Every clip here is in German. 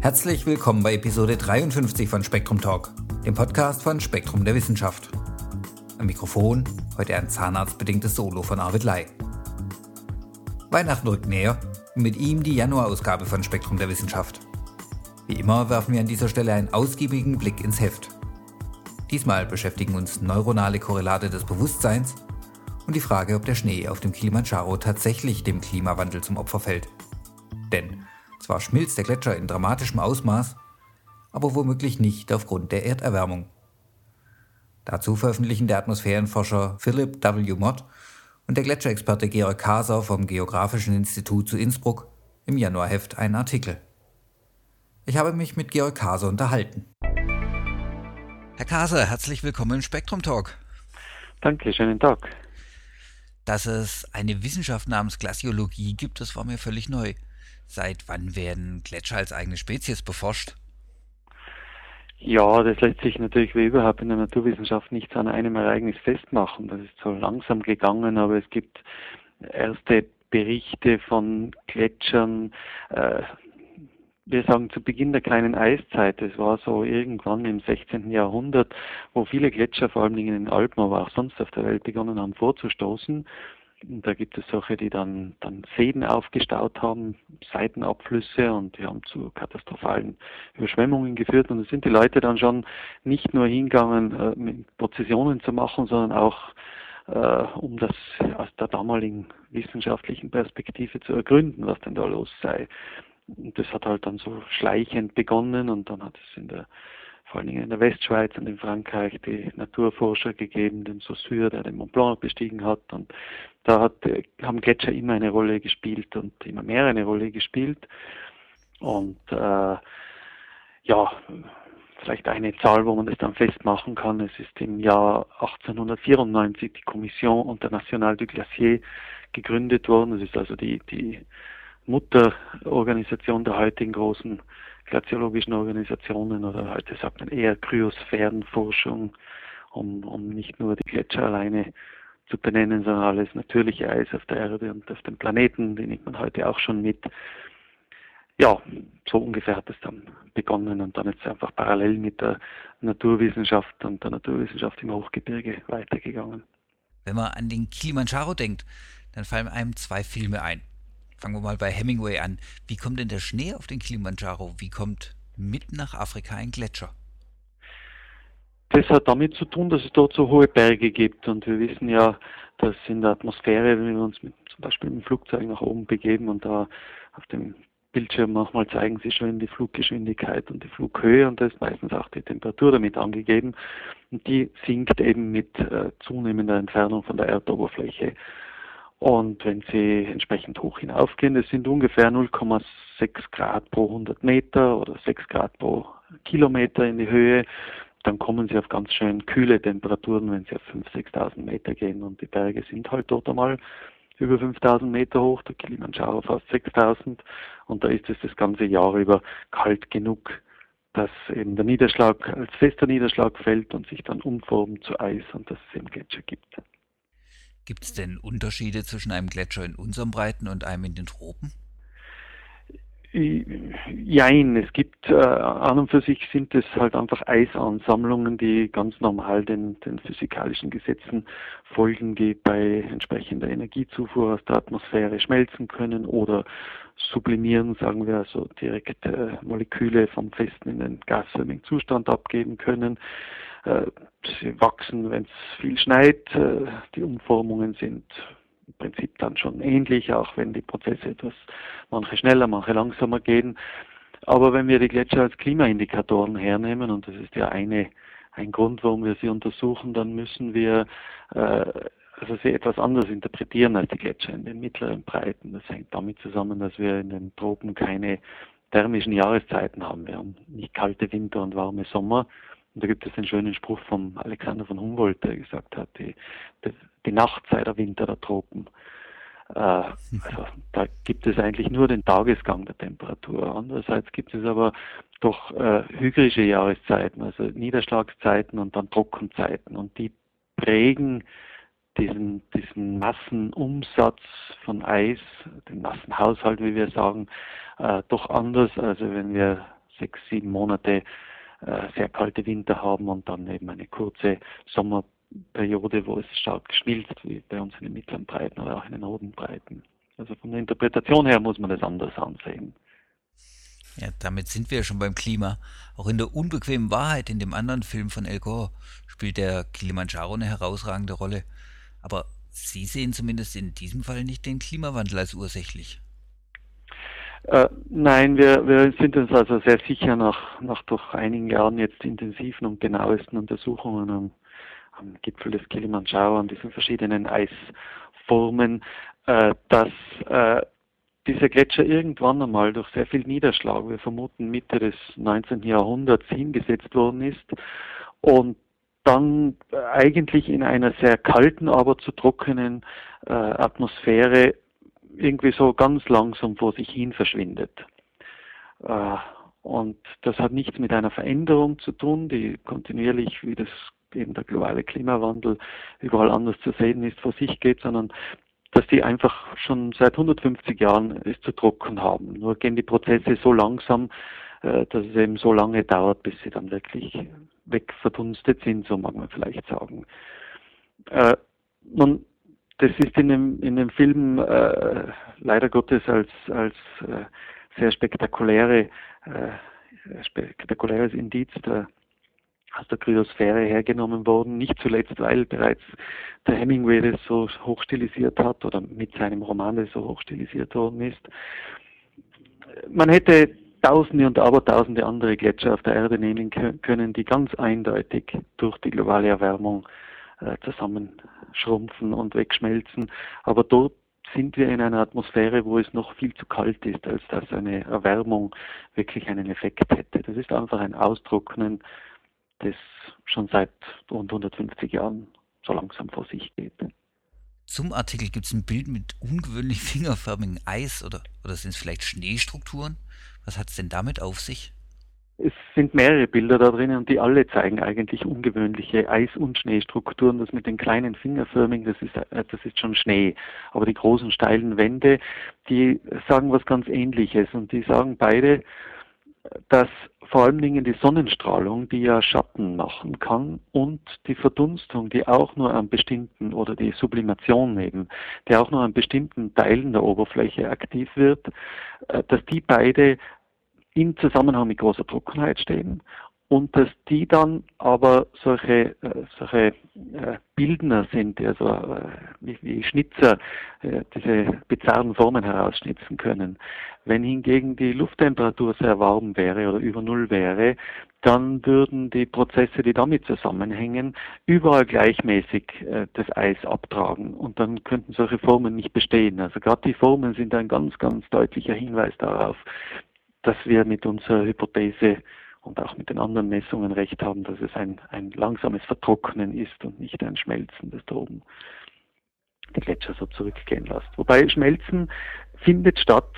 Herzlich willkommen bei Episode 53 von Spektrum Talk, dem Podcast von Spektrum der Wissenschaft. Am Mikrofon heute ein zahnarztbedingtes Solo von Arvid Lai. Weihnachten rückt näher und mit ihm die Januarausgabe von Spektrum der Wissenschaft. Wie immer werfen wir an dieser Stelle einen ausgiebigen Blick ins Heft. Diesmal beschäftigen uns neuronale Korrelate des Bewusstseins und die Frage, ob der Schnee auf dem Kilimanjaro tatsächlich dem Klimawandel zum Opfer fällt. Denn zwar schmilzt der Gletscher in dramatischem Ausmaß, aber womöglich nicht aufgrund der Erderwärmung. Dazu veröffentlichen der Atmosphärenforscher Philip W. Mott und der Gletscherexperte Georg Kaser vom Geografischen Institut zu Innsbruck im Januarheft einen Artikel. Ich habe mich mit Georg Kaser unterhalten. Herr Kaser, herzlich willkommen im Spektrum Talk. Danke, schönen Tag. Dass es eine Wissenschaft namens Glaziologie gibt, das war mir völlig neu. Seit wann werden Gletscher als eigene Spezies beforscht? Ja, das lässt sich natürlich wie überhaupt in der Naturwissenschaft nicht an einem Ereignis festmachen. Das ist so langsam gegangen, aber es gibt erste Berichte von Gletschern, äh, wir sagen zu Beginn der kleinen Eiszeit, es war so irgendwann im 16. Jahrhundert, wo viele Gletscher, vor allem in den Alpen, aber auch sonst auf der Welt begonnen haben vorzustoßen. Da gibt es solche, die dann, dann Seen aufgestaut haben, Seitenabflüsse und die haben zu katastrophalen Überschwemmungen geführt. Und da sind die Leute dann schon nicht nur hingegangen, äh, Prozessionen zu machen, sondern auch äh, um das aus der damaligen wissenschaftlichen Perspektive zu ergründen, was denn da los sei. Und das hat halt dann so schleichend begonnen und dann hat es in der vor allen Dingen in der Westschweiz und in Frankreich die Naturforscher gegeben, den Saussure, der den Mont Blanc bestiegen hat. Und da hat, haben Gletscher immer eine Rolle gespielt und immer mehr eine Rolle gespielt. Und äh, ja, vielleicht eine Zahl, wo man das dann festmachen kann. Es ist im Jahr 1894 die Kommission Internationale du Glacier gegründet worden. Das ist also die, die Mutterorganisation der heutigen großen glaziologischen Organisationen oder heute sagt man eher Kryosphärenforschung, um, um nicht nur die Gletscher alleine zu benennen, sondern alles natürliche Eis auf der Erde und auf dem Planeten, die nimmt man heute auch schon mit. Ja, so ungefähr hat es dann begonnen und dann jetzt einfach parallel mit der Naturwissenschaft und der Naturwissenschaft im Hochgebirge weitergegangen. Wenn man an den Kilimanjaro denkt, dann fallen einem zwei Filme ein. Fangen wir mal bei Hemingway an. Wie kommt denn der Schnee auf den Kilimanjaro? Wie kommt mitten nach Afrika ein Gletscher? Das hat damit zu tun, dass es dort so hohe Berge gibt. Und wir wissen ja, dass in der Atmosphäre, wenn wir uns mit, zum Beispiel mit dem Flugzeug nach oben begeben und da auf dem Bildschirm manchmal zeigen sie schon die Fluggeschwindigkeit und die Flughöhe und da ist meistens auch die Temperatur damit angegeben. Und die sinkt eben mit äh, zunehmender Entfernung von der Erdoberfläche. Und wenn Sie entsprechend hoch hinaufgehen, das sind ungefähr 0,6 Grad pro 100 Meter oder 6 Grad pro Kilometer in die Höhe, dann kommen Sie auf ganz schön kühle Temperaturen, wenn Sie auf 5.000, 6.000 Meter gehen. Und die Berge sind halt dort einmal über 5.000 Meter hoch, der Kilimanjaro fast 6.000. Und da ist es das ganze Jahr über kalt genug, dass eben der Niederschlag als fester Niederschlag fällt und sich dann umformt zu Eis und dass es eben Gletscher gibt. Gibt es denn Unterschiede zwischen einem Gletscher in unserem Breiten und einem in den Tropen? Jein, es gibt äh, an und für sich sind es halt einfach Eisansammlungen, die ganz normal den, den physikalischen Gesetzen folgen, die bei entsprechender Energiezufuhr aus der Atmosphäre schmelzen können oder sublimieren, sagen wir also direkt äh, Moleküle vom festen in den gasförmigen Zustand abgeben können. Äh, sie wachsen, wenn es viel schneit. Äh, die Umformungen sind im Prinzip dann schon ähnlich, auch wenn die Prozesse etwas manche schneller, manche langsamer gehen. Aber wenn wir die Gletscher als Klimaindikatoren hernehmen, und das ist ja eine, ein Grund, warum wir sie untersuchen, dann müssen wir äh, also sie etwas anders interpretieren als die Gletscher in den mittleren Breiten. Das hängt damit zusammen, dass wir in den Tropen keine thermischen Jahreszeiten haben. Wir haben nicht kalte Winter und warme Sommer, und da gibt es den schönen Spruch von Alexander von Humboldt, der gesagt hat, die, die, die Nacht sei der Winter der Tropen. Äh, also da gibt es eigentlich nur den Tagesgang der Temperatur. Andererseits gibt es aber doch äh, hygrische Jahreszeiten, also Niederschlagszeiten und dann Trockenzeiten. Und die prägen diesen, diesen Massenumsatz von Eis, den Massenhaushalt, wie wir sagen, äh, doch anders. Also wenn wir sechs, sieben Monate sehr kalte Winter haben und dann eben eine kurze Sommerperiode, wo es stark schmilzt, wie bei uns in den mittleren Breiten oder auch in den roten Breiten. Also von der Interpretation her muss man das anders ansehen. Ja, damit sind wir schon beim Klima. Auch in der unbequemen Wahrheit in dem anderen Film von El Gore spielt der Kilimanjaro eine herausragende Rolle. Aber Sie sehen zumindest in diesem Fall nicht den Klimawandel als ursächlich. Äh, nein, wir, wir sind uns also sehr sicher nach, nach doch einigen Jahren jetzt intensiven und genauesten Untersuchungen am, am Gipfel des Kilimanjaro, an diesen verschiedenen Eisformen, äh, dass äh, dieser Gletscher irgendwann einmal durch sehr viel Niederschlag, wir vermuten Mitte des 19. Jahrhunderts, hingesetzt worden ist und dann eigentlich in einer sehr kalten, aber zu trockenen äh, Atmosphäre irgendwie so ganz langsam vor sich hin verschwindet. Äh, und das hat nichts mit einer Veränderung zu tun, die kontinuierlich, wie das eben der globale Klimawandel überall anders zu sehen ist, vor sich geht, sondern dass die einfach schon seit 150 Jahren es zu trocken haben. Nur gehen die Prozesse so langsam, äh, dass es eben so lange dauert, bis sie dann wirklich wegverdunstet sind, so mag man vielleicht sagen. Äh, nun, das ist in dem, in dem Film äh, leider Gottes als, als äh, sehr spektakuläre, äh, spektakuläres Indiz der, aus der Kryosphäre hergenommen worden. Nicht zuletzt, weil bereits der Hemingway das so hochstilisiert hat oder mit seinem Roman das so hochstilisiert worden ist. Man hätte Tausende und Abertausende andere Gletscher auf der Erde nehmen können, die ganz eindeutig durch die globale Erwärmung äh, zusammenschrumpfen und wegschmelzen. Aber dort sind wir in einer Atmosphäre, wo es noch viel zu kalt ist, als dass eine Erwärmung wirklich einen Effekt hätte. Das ist einfach ein Austrocknen, das schon seit rund 150 Jahren so langsam vor sich geht. Zum Artikel gibt es ein Bild mit ungewöhnlich fingerförmigem Eis oder, oder sind es vielleicht Schneestrukturen? Was hat es denn damit auf sich? Es sind mehrere Bilder da drin und die alle zeigen eigentlich ungewöhnliche Eis- und Schneestrukturen. Das mit den kleinen Fingerförmigen, das ist, äh, das ist schon Schnee. Aber die großen steilen Wände, die sagen was ganz Ähnliches und die sagen beide, dass vor allen Dingen die Sonnenstrahlung, die ja Schatten machen kann, und die Verdunstung, die auch nur an bestimmten, oder die Sublimation eben, die auch nur an bestimmten Teilen der Oberfläche aktiv wird, äh, dass die beide in Zusammenhang mit großer Trockenheit stehen und dass die dann aber solche, äh, solche äh, Bildner sind, also äh, wie, wie Schnitzer äh, diese bizarren Formen herausschnitzen können. Wenn hingegen die Lufttemperatur sehr warm wäre oder über Null wäre, dann würden die Prozesse, die damit zusammenhängen, überall gleichmäßig äh, das Eis abtragen und dann könnten solche Formen nicht bestehen. Also gerade die Formen sind ein ganz, ganz deutlicher Hinweis darauf, dass wir mit unserer Hypothese und auch mit den anderen Messungen recht haben, dass es ein, ein langsames Vertrocknen ist und nicht ein Schmelzen, das da oben die Gletscher so zurückgehen lässt. Wobei Schmelzen findet statt,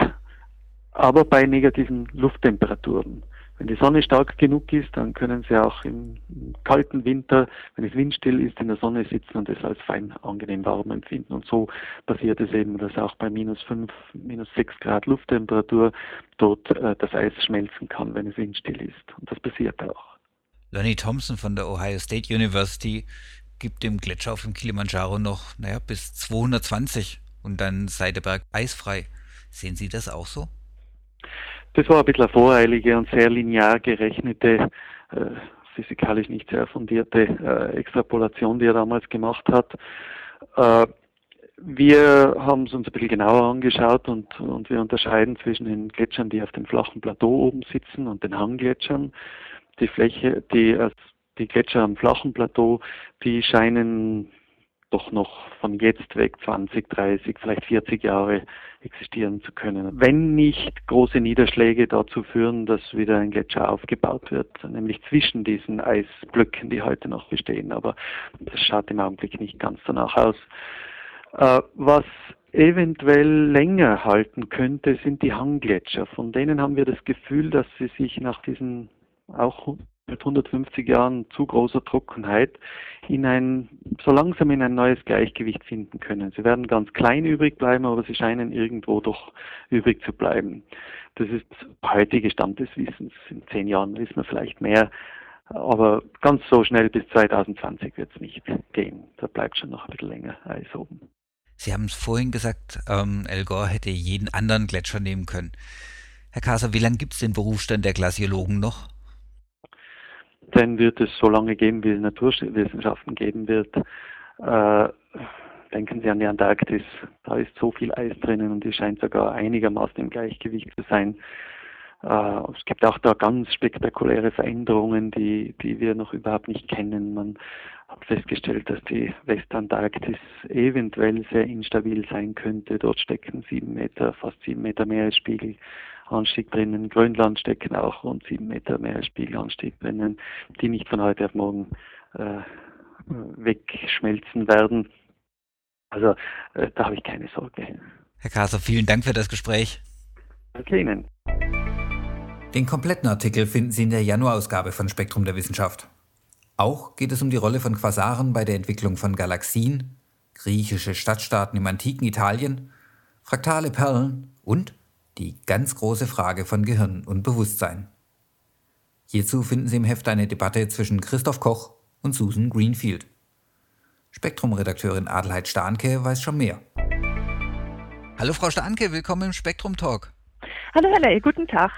aber bei negativen Lufttemperaturen. Wenn die Sonne stark genug ist, dann können Sie auch im, kalten Winter, wenn es windstill ist, in der Sonne sitzen und es als fein angenehm warm empfinden. Und so passiert es eben, dass auch bei minus 5, minus 6 Grad Lufttemperatur dort äh, das Eis schmelzen kann, wenn es windstill ist. Und das passiert auch. Lonnie Thompson von der Ohio State University gibt dem Gletscher auf dem Kilimanjaro noch, naja, bis 220 und dann sei der Berg eisfrei. Sehen Sie das auch so? Das war ein bisschen eine voreilige und sehr linear gerechnete, äh, physikalisch nicht sehr fundierte äh, Extrapolation, die er damals gemacht hat. Äh, wir haben es uns ein bisschen genauer angeschaut und, und wir unterscheiden zwischen den Gletschern, die auf dem flachen Plateau oben sitzen und den Hanggletschern. Die Fläche, die, äh, die Gletscher am flachen Plateau, die scheinen doch noch von jetzt weg 20, 30, vielleicht 40 Jahre existieren zu können. Wenn nicht große Niederschläge dazu führen, dass wieder ein Gletscher aufgebaut wird, nämlich zwischen diesen Eisblöcken, die heute noch bestehen. Aber das schaut im Augenblick nicht ganz danach aus. Äh, was eventuell länger halten könnte, sind die Hanggletscher. Von denen haben wir das Gefühl, dass sie sich nach diesen auch seit 150 Jahren zu großer Trockenheit in ein, so langsam in ein neues Gleichgewicht finden können. Sie werden ganz klein übrig bleiben, aber sie scheinen irgendwo doch übrig zu bleiben. Das ist heutige Stand des Wissens. In zehn Jahren wissen wir vielleicht mehr. Aber ganz so schnell bis 2020 wird es nicht gehen. Da bleibt schon noch ein bisschen länger Eis oben. Sie haben es vorhin gesagt, ähm, El Gore hätte jeden anderen Gletscher nehmen können. Herr Kaser, wie lange gibt es den Berufsstand der Glaziologen noch? Den wird es so lange geben, wie es Naturwissenschaften geben wird. Äh, denken Sie an die Antarktis. Da ist so viel Eis drinnen und die scheint sogar einigermaßen im Gleichgewicht zu sein. Äh, es gibt auch da ganz spektakuläre Veränderungen, die, die wir noch überhaupt nicht kennen. Man hat festgestellt, dass die Westantarktis eventuell sehr instabil sein könnte. Dort stecken sieben Meter, fast sieben Meter Meeresspiegelanstieg drinnen. Grönland stecken auch rund sieben Meter Meeresspiegelanstieg drinnen, die nicht von heute auf morgen äh, wegschmelzen werden. Also äh, da habe ich keine Sorge. Herr Kaser, vielen Dank für das Gespräch. Danke Ihnen. Den kompletten Artikel finden Sie in der Januarausgabe von Spektrum der Wissenschaft. Auch geht es um die Rolle von Quasaren bei der Entwicklung von Galaxien, griechische Stadtstaaten im antiken Italien, fraktale Perlen und die ganz große Frage von Gehirn und Bewusstsein. Hierzu finden Sie im Heft eine Debatte zwischen Christoph Koch und Susan Greenfield. Spektrum-Redakteurin Adelheid Stahnke weiß schon mehr. Hallo Frau Stahnke, willkommen im Spektrum Talk. Hallo Herr Ley, guten Tag.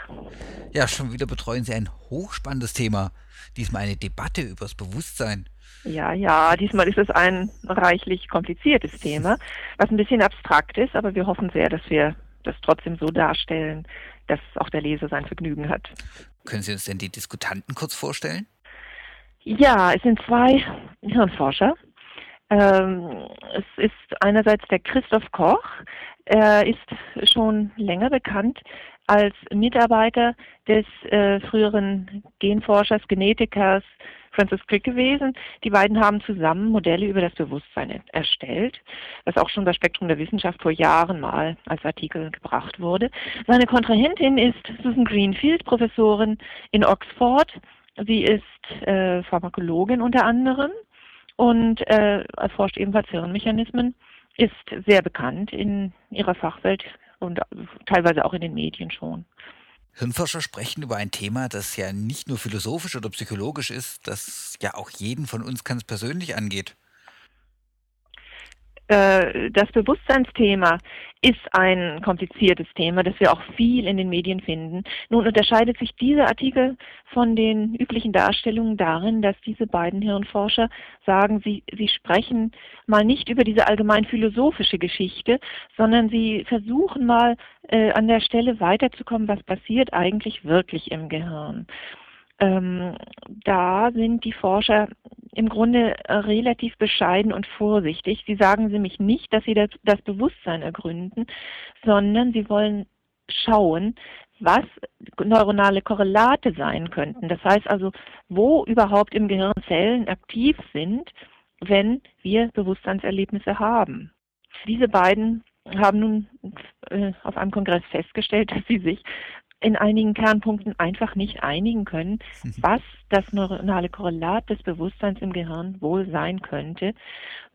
Ja, schon wieder betreuen Sie ein hochspannendes Thema. Diesmal eine Debatte übers Bewusstsein. Ja, ja, diesmal ist es ein reichlich kompliziertes Thema, was ein bisschen abstrakt ist, aber wir hoffen sehr, dass wir das trotzdem so darstellen, dass auch der Leser sein Vergnügen hat. Können Sie uns denn die Diskutanten kurz vorstellen? Ja, es sind zwei Hirnforscher. Ähm, es ist einerseits der Christoph Koch. Er ist schon länger bekannt als Mitarbeiter des äh, früheren Genforschers, Genetikers Francis Crick gewesen. Die beiden haben zusammen Modelle über das Bewusstsein erstellt, was auch schon das Spektrum der Wissenschaft vor Jahren mal als Artikel gebracht wurde. Seine Kontrahentin ist Susan Greenfield, Professorin in Oxford. Sie ist äh, Pharmakologin unter anderem und äh, erforscht ebenfalls Hirnmechanismen, ist sehr bekannt in ihrer Fachwelt und teilweise auch in den Medien schon. Hirnforscher sprechen über ein Thema, das ja nicht nur philosophisch oder psychologisch ist, das ja auch jeden von uns ganz persönlich angeht. Äh, das Bewusstseinsthema ist ein kompliziertes Thema, das wir auch viel in den Medien finden. Nun unterscheidet sich dieser Artikel von den üblichen Darstellungen darin, dass diese beiden Hirnforscher sagen, sie, sie sprechen mal nicht über diese allgemein philosophische Geschichte, sondern sie versuchen mal äh, an der Stelle weiterzukommen, was passiert eigentlich wirklich im Gehirn. Ähm, da sind die Forscher im Grunde äh, relativ bescheiden und vorsichtig. Sie sagen nämlich nicht, dass sie das, das Bewusstsein ergründen, sondern sie wollen schauen, was neuronale Korrelate sein könnten. Das heißt also, wo überhaupt im Gehirn Zellen aktiv sind, wenn wir Bewusstseinserlebnisse haben. Diese beiden haben nun äh, auf einem Kongress festgestellt, dass sie sich in einigen Kernpunkten einfach nicht einigen können, was das neuronale Korrelat des Bewusstseins im Gehirn wohl sein könnte.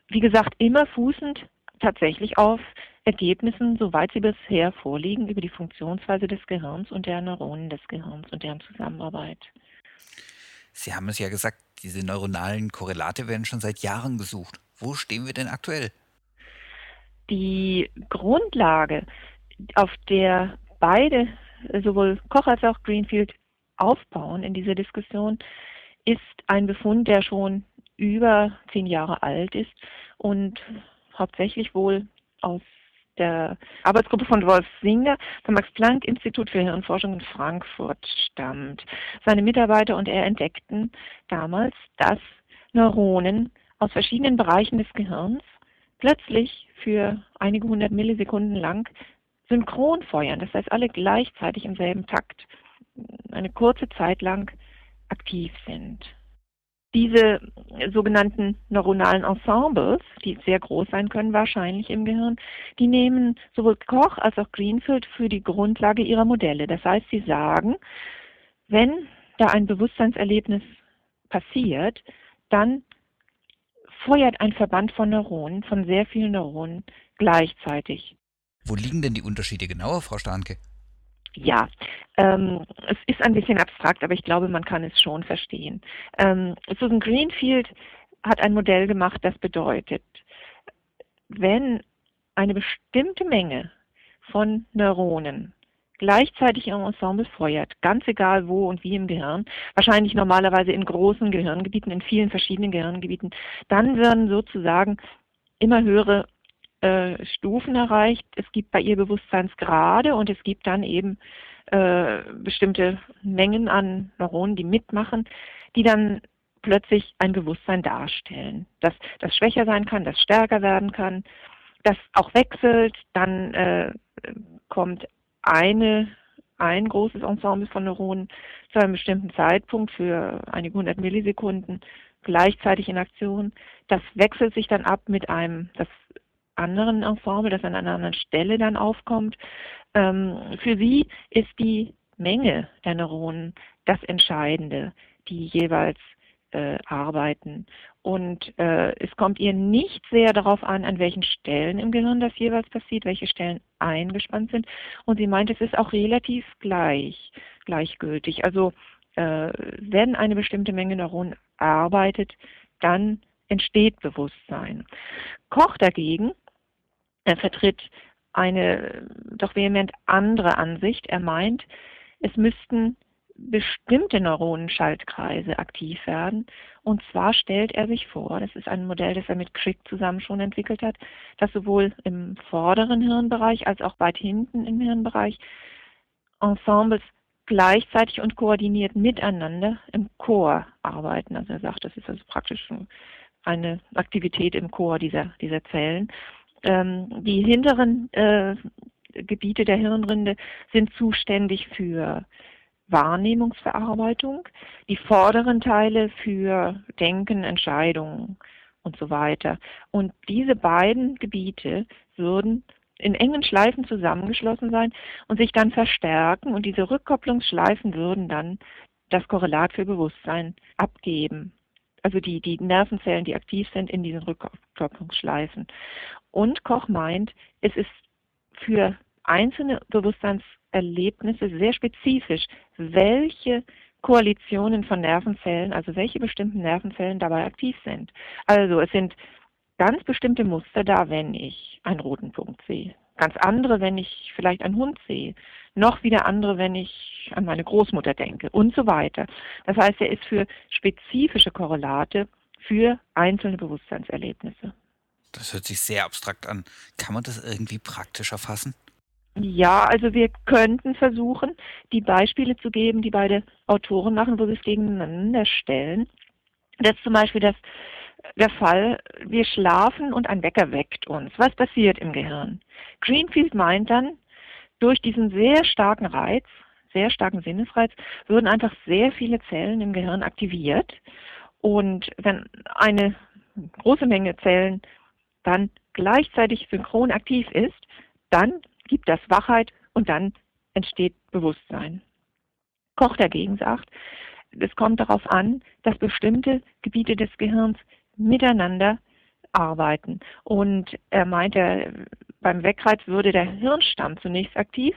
Wie gesagt, immer fußend tatsächlich auf Ergebnissen, soweit sie bisher vorliegen, über die Funktionsweise des Gehirns und der Neuronen des Gehirns und deren Zusammenarbeit. Sie haben es ja gesagt, diese neuronalen Korrelate werden schon seit Jahren gesucht. Wo stehen wir denn aktuell? Die Grundlage, auf der beide sowohl Koch als auch Greenfield aufbauen in dieser Diskussion, ist ein Befund, der schon über zehn Jahre alt ist und hauptsächlich wohl aus der Arbeitsgruppe von Wolf Singer vom Max-Planck-Institut für Hirnforschung in Frankfurt stammt. Seine Mitarbeiter und er entdeckten damals, dass Neuronen aus verschiedenen Bereichen des Gehirns plötzlich für einige hundert Millisekunden lang synchron feuern, das heißt alle gleichzeitig im selben Takt eine kurze Zeit lang aktiv sind. Diese sogenannten neuronalen Ensembles, die sehr groß sein können wahrscheinlich im Gehirn, die nehmen sowohl Koch als auch Greenfield für die Grundlage ihrer Modelle. Das heißt, sie sagen, wenn da ein Bewusstseinserlebnis passiert, dann feuert ein Verband von Neuronen, von sehr vielen Neuronen gleichzeitig. Wo liegen denn die Unterschiede genauer, Frau Starnke? Ja, ähm, es ist ein bisschen abstrakt, aber ich glaube, man kann es schon verstehen. Ähm, Susan Greenfield hat ein Modell gemacht, das bedeutet, wenn eine bestimmte Menge von Neuronen gleichzeitig im Ensemble feuert, ganz egal wo und wie im Gehirn, wahrscheinlich normalerweise in großen Gehirngebieten, in vielen verschiedenen Gehirngebieten, dann werden sozusagen immer höhere äh, Stufen erreicht. Es gibt bei ihr Bewusstseinsgrade und es gibt dann eben äh, bestimmte Mengen an Neuronen, die mitmachen, die dann plötzlich ein Bewusstsein darstellen, dass das schwächer sein kann, das stärker werden kann, das auch wechselt, dann äh, kommt eine, ein großes Ensemble von Neuronen zu einem bestimmten Zeitpunkt für einige hundert Millisekunden gleichzeitig in Aktion. Das wechselt sich dann ab mit einem das anderen Ensemble, das an einer anderen Stelle dann aufkommt. Ähm, für sie ist die Menge der Neuronen das Entscheidende, die jeweils äh, arbeiten. Und äh, es kommt ihr nicht sehr darauf an, an welchen Stellen im Gehirn das jeweils passiert, welche Stellen eingespannt sind. Und sie meint, es ist auch relativ gleich, gleichgültig. Also äh, wenn eine bestimmte Menge Neuronen arbeitet, dann entsteht Bewusstsein. Koch dagegen er vertritt eine doch vehement andere Ansicht. Er meint, es müssten bestimmte Neuronenschaltkreise aktiv werden. Und zwar stellt er sich vor, das ist ein Modell, das er mit Crick zusammen schon entwickelt hat, dass sowohl im vorderen Hirnbereich als auch weit hinten im Hirnbereich Ensembles gleichzeitig und koordiniert miteinander im Chor arbeiten. Also er sagt, das ist also praktisch eine Aktivität im Chor dieser, dieser Zellen. Ähm, die hinteren äh, Gebiete der Hirnrinde sind zuständig für Wahrnehmungsverarbeitung, die vorderen Teile für Denken, Entscheidungen und so weiter. Und diese beiden Gebiete würden in engen Schleifen zusammengeschlossen sein und sich dann verstärken und diese Rückkopplungsschleifen würden dann das Korrelat für Bewusstsein abgeben. Also die, die Nervenzellen, die aktiv sind in diesen Rückkopplungsschleifen. Und Koch meint, es ist für einzelne Bewusstseinserlebnisse sehr spezifisch, welche Koalitionen von Nervenzellen, also welche bestimmten Nervenzellen dabei aktiv sind. Also es sind ganz bestimmte Muster da, wenn ich einen roten Punkt sehe. Ganz andere, wenn ich vielleicht einen Hund sehe. Noch wieder andere, wenn ich an meine Großmutter denke und so weiter. Das heißt, er ist für spezifische Korrelate für einzelne Bewusstseinserlebnisse. Das hört sich sehr abstrakt an. Kann man das irgendwie praktischer fassen? Ja, also wir könnten versuchen, die Beispiele zu geben, die beide Autoren machen, wo sie es gegeneinander stellen. Das ist zum Beispiel das, der Fall, wir schlafen und ein Wecker weckt uns. Was passiert im Gehirn? Greenfield meint dann, durch diesen sehr starken Reiz, sehr starken Sinnesreiz, würden einfach sehr viele Zellen im Gehirn aktiviert. Und wenn eine große Menge Zellen dann gleichzeitig synchron aktiv ist, dann gibt das Wachheit und dann entsteht Bewusstsein. Koch dagegen sagt, es kommt darauf an, dass bestimmte Gebiete des Gehirns miteinander arbeiten. Und er meint, er, beim Weckreiz würde der Hirnstamm zunächst aktiv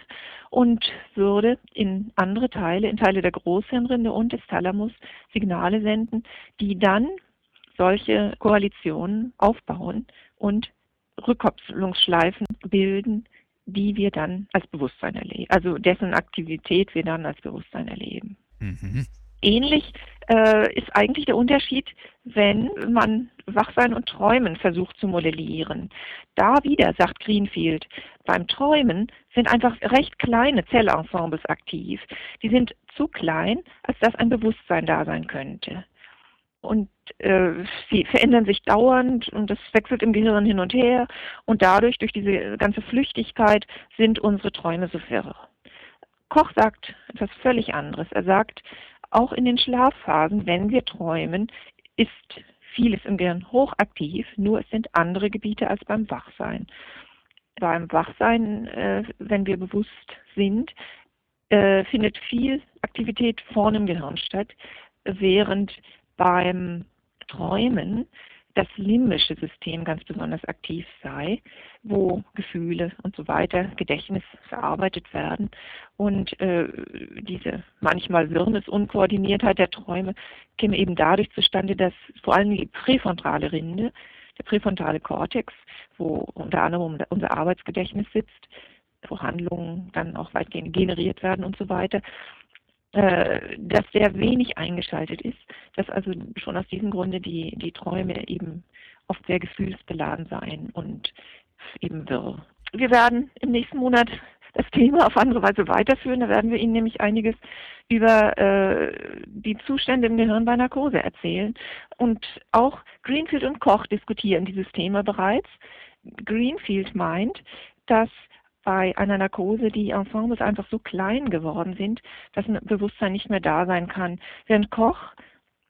und würde in andere Teile, in Teile der Großhirnrinde und des Thalamus Signale senden, die dann solche Koalitionen aufbauen und Rückkopplungsschleifen bilden, die wir dann als Bewusstsein erleben, also dessen Aktivität wir dann als Bewusstsein erleben. Mhm. Ähnlich äh, ist eigentlich der Unterschied, wenn man Wachsein und Träumen versucht zu modellieren. Da wieder, sagt Greenfield, beim Träumen sind einfach recht kleine Zellensembles aktiv. Die sind zu klein, als dass ein Bewusstsein da sein könnte und äh, sie verändern sich dauernd und das wechselt im Gehirn hin und her und dadurch, durch diese ganze Flüchtigkeit, sind unsere Träume so wirr. Koch sagt etwas völlig anderes. Er sagt, auch in den Schlafphasen, wenn wir träumen, ist vieles im Gehirn hochaktiv, nur es sind andere Gebiete als beim Wachsein. Beim Wachsein, äh, wenn wir bewusst sind, äh, findet viel Aktivität vorne im Gehirn statt, während beim Träumen das limbische System ganz besonders aktiv sei, wo Gefühle und so weiter, Gedächtnis verarbeitet werden. Und äh, diese manchmal Wirrnis-Unkoordiniertheit der Träume käme eben dadurch zustande, dass vor allem die präfrontale Rinde, der präfrontale Kortex, wo unter anderem unser Arbeitsgedächtnis sitzt, wo Handlungen dann auch weitgehend generiert werden und so weiter, äh, dass der wenig eingeschaltet ist, dass also schon aus diesem Grunde die, die Träume eben oft sehr gefühlsbeladen seien und eben wirr. Wir werden im nächsten Monat das Thema auf andere Weise weiterführen. Da werden wir Ihnen nämlich einiges über äh, die Zustände im Gehirn bei Narkose erzählen. Und auch Greenfield und Koch diskutieren dieses Thema bereits. Greenfield meint, dass bei einer Narkose die Ensembles einfach so klein geworden sind, dass ein Bewusstsein nicht mehr da sein kann. Während Koch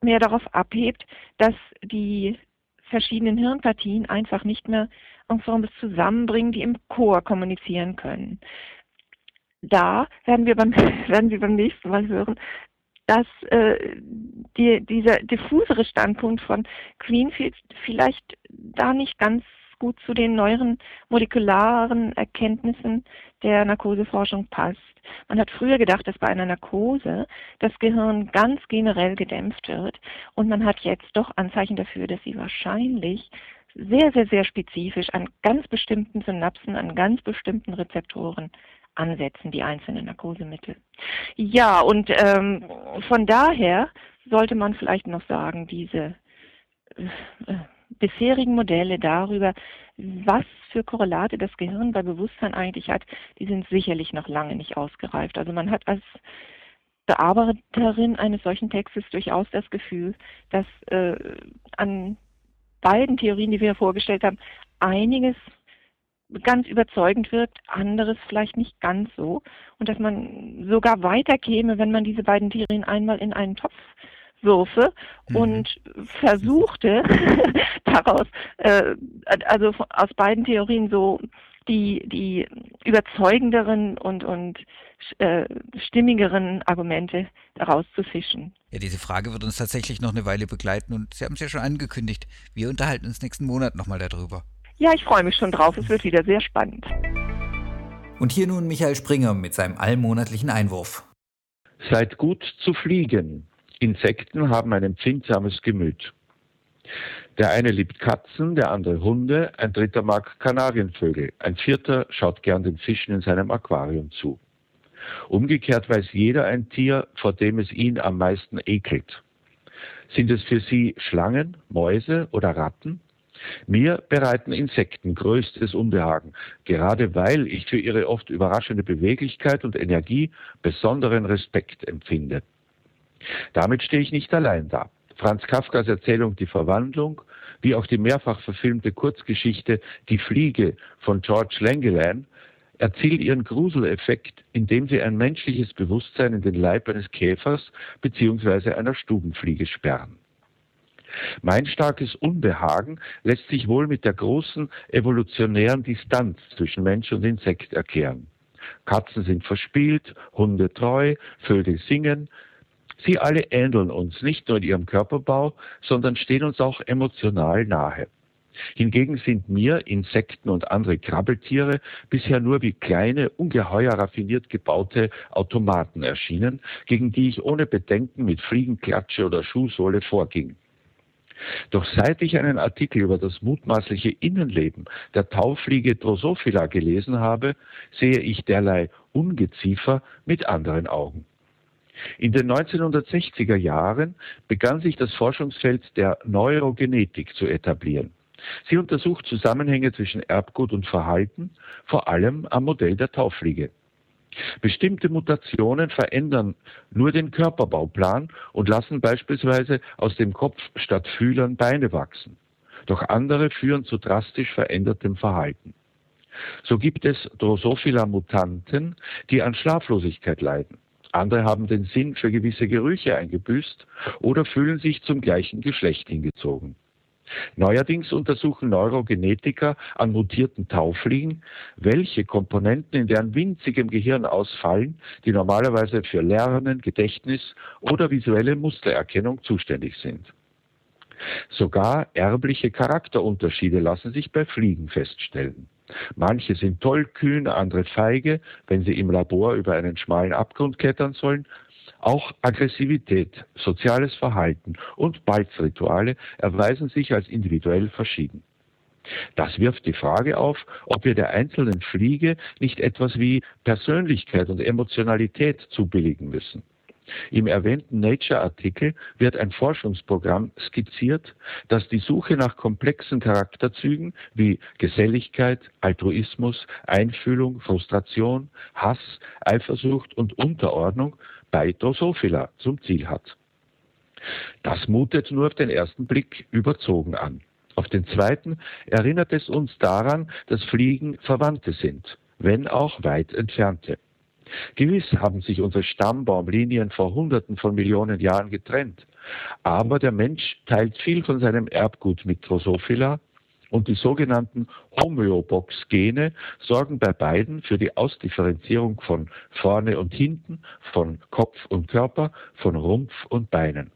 mehr darauf abhebt, dass die verschiedenen Hirnpartien einfach nicht mehr Ensembles zusammenbringen, die im Chor kommunizieren können. Da werden wir beim, werden wir beim nächsten Mal hören, dass äh, die, dieser diffusere Standpunkt von Greenfield vielleicht da nicht ganz gut zu den neueren molekularen Erkenntnissen der Narkoseforschung passt. Man hat früher gedacht, dass bei einer Narkose das Gehirn ganz generell gedämpft wird und man hat jetzt doch Anzeichen dafür, dass sie wahrscheinlich sehr, sehr, sehr spezifisch an ganz bestimmten Synapsen, an ganz bestimmten Rezeptoren ansetzen, die einzelnen Narkosemittel. Ja, und ähm, von daher sollte man vielleicht noch sagen, diese äh, bisherigen Modelle darüber, was für Korrelate das Gehirn bei Bewusstsein eigentlich hat, die sind sicherlich noch lange nicht ausgereift. Also man hat als Bearbeiterin eines solchen Textes durchaus das Gefühl, dass äh, an beiden Theorien, die wir vorgestellt haben, einiges ganz überzeugend wirkt, anderes vielleicht nicht ganz so. Und dass man sogar weiterkäme, wenn man diese beiden Theorien einmal in einen Topf Würfe mhm. und versuchte daraus, äh, also aus beiden Theorien so die, die überzeugenderen und, und äh, stimmigeren Argumente daraus zu fischen. Ja, diese Frage wird uns tatsächlich noch eine Weile begleiten und Sie haben es ja schon angekündigt. Wir unterhalten uns nächsten Monat nochmal darüber. Ja, ich freue mich schon drauf. Es wird wieder sehr spannend. Und hier nun Michael Springer mit seinem allmonatlichen Einwurf. Seid gut zu fliegen. Insekten haben ein empfindsames Gemüt. Der eine liebt Katzen, der andere Hunde, ein dritter mag Kanarienvögel, ein vierter schaut gern den Fischen in seinem Aquarium zu. Umgekehrt weiß jeder ein Tier, vor dem es ihn am meisten ekelt. Sind es für Sie Schlangen, Mäuse oder Ratten? Mir bereiten Insekten größtes Unbehagen, gerade weil ich für ihre oft überraschende Beweglichkeit und Energie besonderen Respekt empfinde. Damit stehe ich nicht allein da. Franz Kafkas Erzählung Die Verwandlung, wie auch die mehrfach verfilmte Kurzgeschichte Die Fliege von George Langeland erzielt ihren Gruseleffekt, indem sie ein menschliches Bewusstsein in den Leib eines Käfers bzw. einer Stubenfliege sperren. Mein starkes Unbehagen lässt sich wohl mit der großen evolutionären Distanz zwischen Mensch und Insekt erklären. Katzen sind verspielt, Hunde treu, Vögel singen, Sie alle ähneln uns nicht nur in ihrem Körperbau, sondern stehen uns auch emotional nahe. Hingegen sind mir Insekten und andere Krabbeltiere bisher nur wie kleine, ungeheuer raffiniert gebaute Automaten erschienen, gegen die ich ohne Bedenken mit Fliegenklatsche oder Schuhsohle vorging. Doch seit ich einen Artikel über das mutmaßliche Innenleben der Taufliege Drosophila gelesen habe, sehe ich derlei Ungeziefer mit anderen Augen. In den 1960er Jahren begann sich das Forschungsfeld der Neurogenetik zu etablieren. Sie untersucht Zusammenhänge zwischen Erbgut und Verhalten, vor allem am Modell der Taufliege. Bestimmte Mutationen verändern nur den Körperbauplan und lassen beispielsweise aus dem Kopf statt Fühlern Beine wachsen. Doch andere führen zu drastisch verändertem Verhalten. So gibt es Drosophila-Mutanten, die an Schlaflosigkeit leiden. Andere haben den Sinn für gewisse Gerüche eingebüßt oder fühlen sich zum gleichen Geschlecht hingezogen. Neuerdings untersuchen Neurogenetiker an mutierten Taufliegen, welche Komponenten in deren winzigem Gehirn ausfallen, die normalerweise für Lernen, Gedächtnis oder visuelle Mustererkennung zuständig sind. Sogar erbliche Charakterunterschiede lassen sich bei Fliegen feststellen. Manche sind tollkühn, andere feige, wenn sie im Labor über einen schmalen Abgrund klettern sollen. Auch Aggressivität, soziales Verhalten und Balzrituale erweisen sich als individuell verschieden. Das wirft die Frage auf, ob wir der einzelnen Fliege nicht etwas wie Persönlichkeit und Emotionalität zubilligen müssen. Im erwähnten Nature-Artikel wird ein Forschungsprogramm skizziert, das die Suche nach komplexen Charakterzügen wie Geselligkeit, Altruismus, Einfühlung, Frustration, Hass, Eifersucht und Unterordnung bei Drosophila zum Ziel hat. Das mutet nur auf den ersten Blick überzogen an. Auf den zweiten erinnert es uns daran, dass Fliegen Verwandte sind, wenn auch weit entfernte. Gewiss haben sich unsere Stammbaumlinien vor Hunderten von Millionen Jahren getrennt, aber der Mensch teilt viel von seinem Erbgut mit Drosophila und die sogenannten Homöobox-Gene sorgen bei beiden für die Ausdifferenzierung von vorne und hinten, von Kopf und Körper, von Rumpf und Beinen.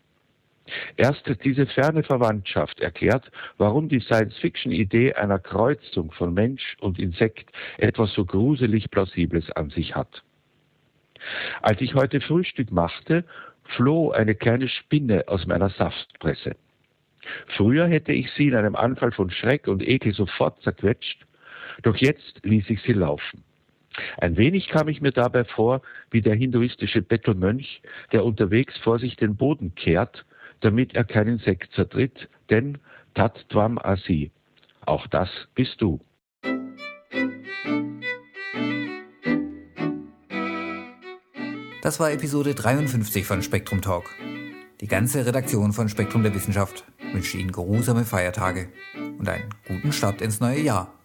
Erst diese ferne Verwandtschaft erklärt, warum die Science-Fiction-Idee einer Kreuzung von Mensch und Insekt etwas so gruselig Plausibles an sich hat. Als ich heute Frühstück machte, floh eine kleine Spinne aus meiner Saftpresse. Früher hätte ich sie in einem Anfall von Schreck und Ekel sofort zerquetscht, doch jetzt ließ ich sie laufen. Ein wenig kam ich mir dabei vor wie der hinduistische Bettelmönch, der unterwegs vor sich den Boden kehrt, damit er keinen Sekt zertritt, denn Tat Tvam Asi. Auch das bist du. Das war Episode 53 von Spektrum Talk. Die ganze Redaktion von Spektrum der Wissenschaft wünscht Ihnen geruhsame Feiertage und einen guten Start ins neue Jahr.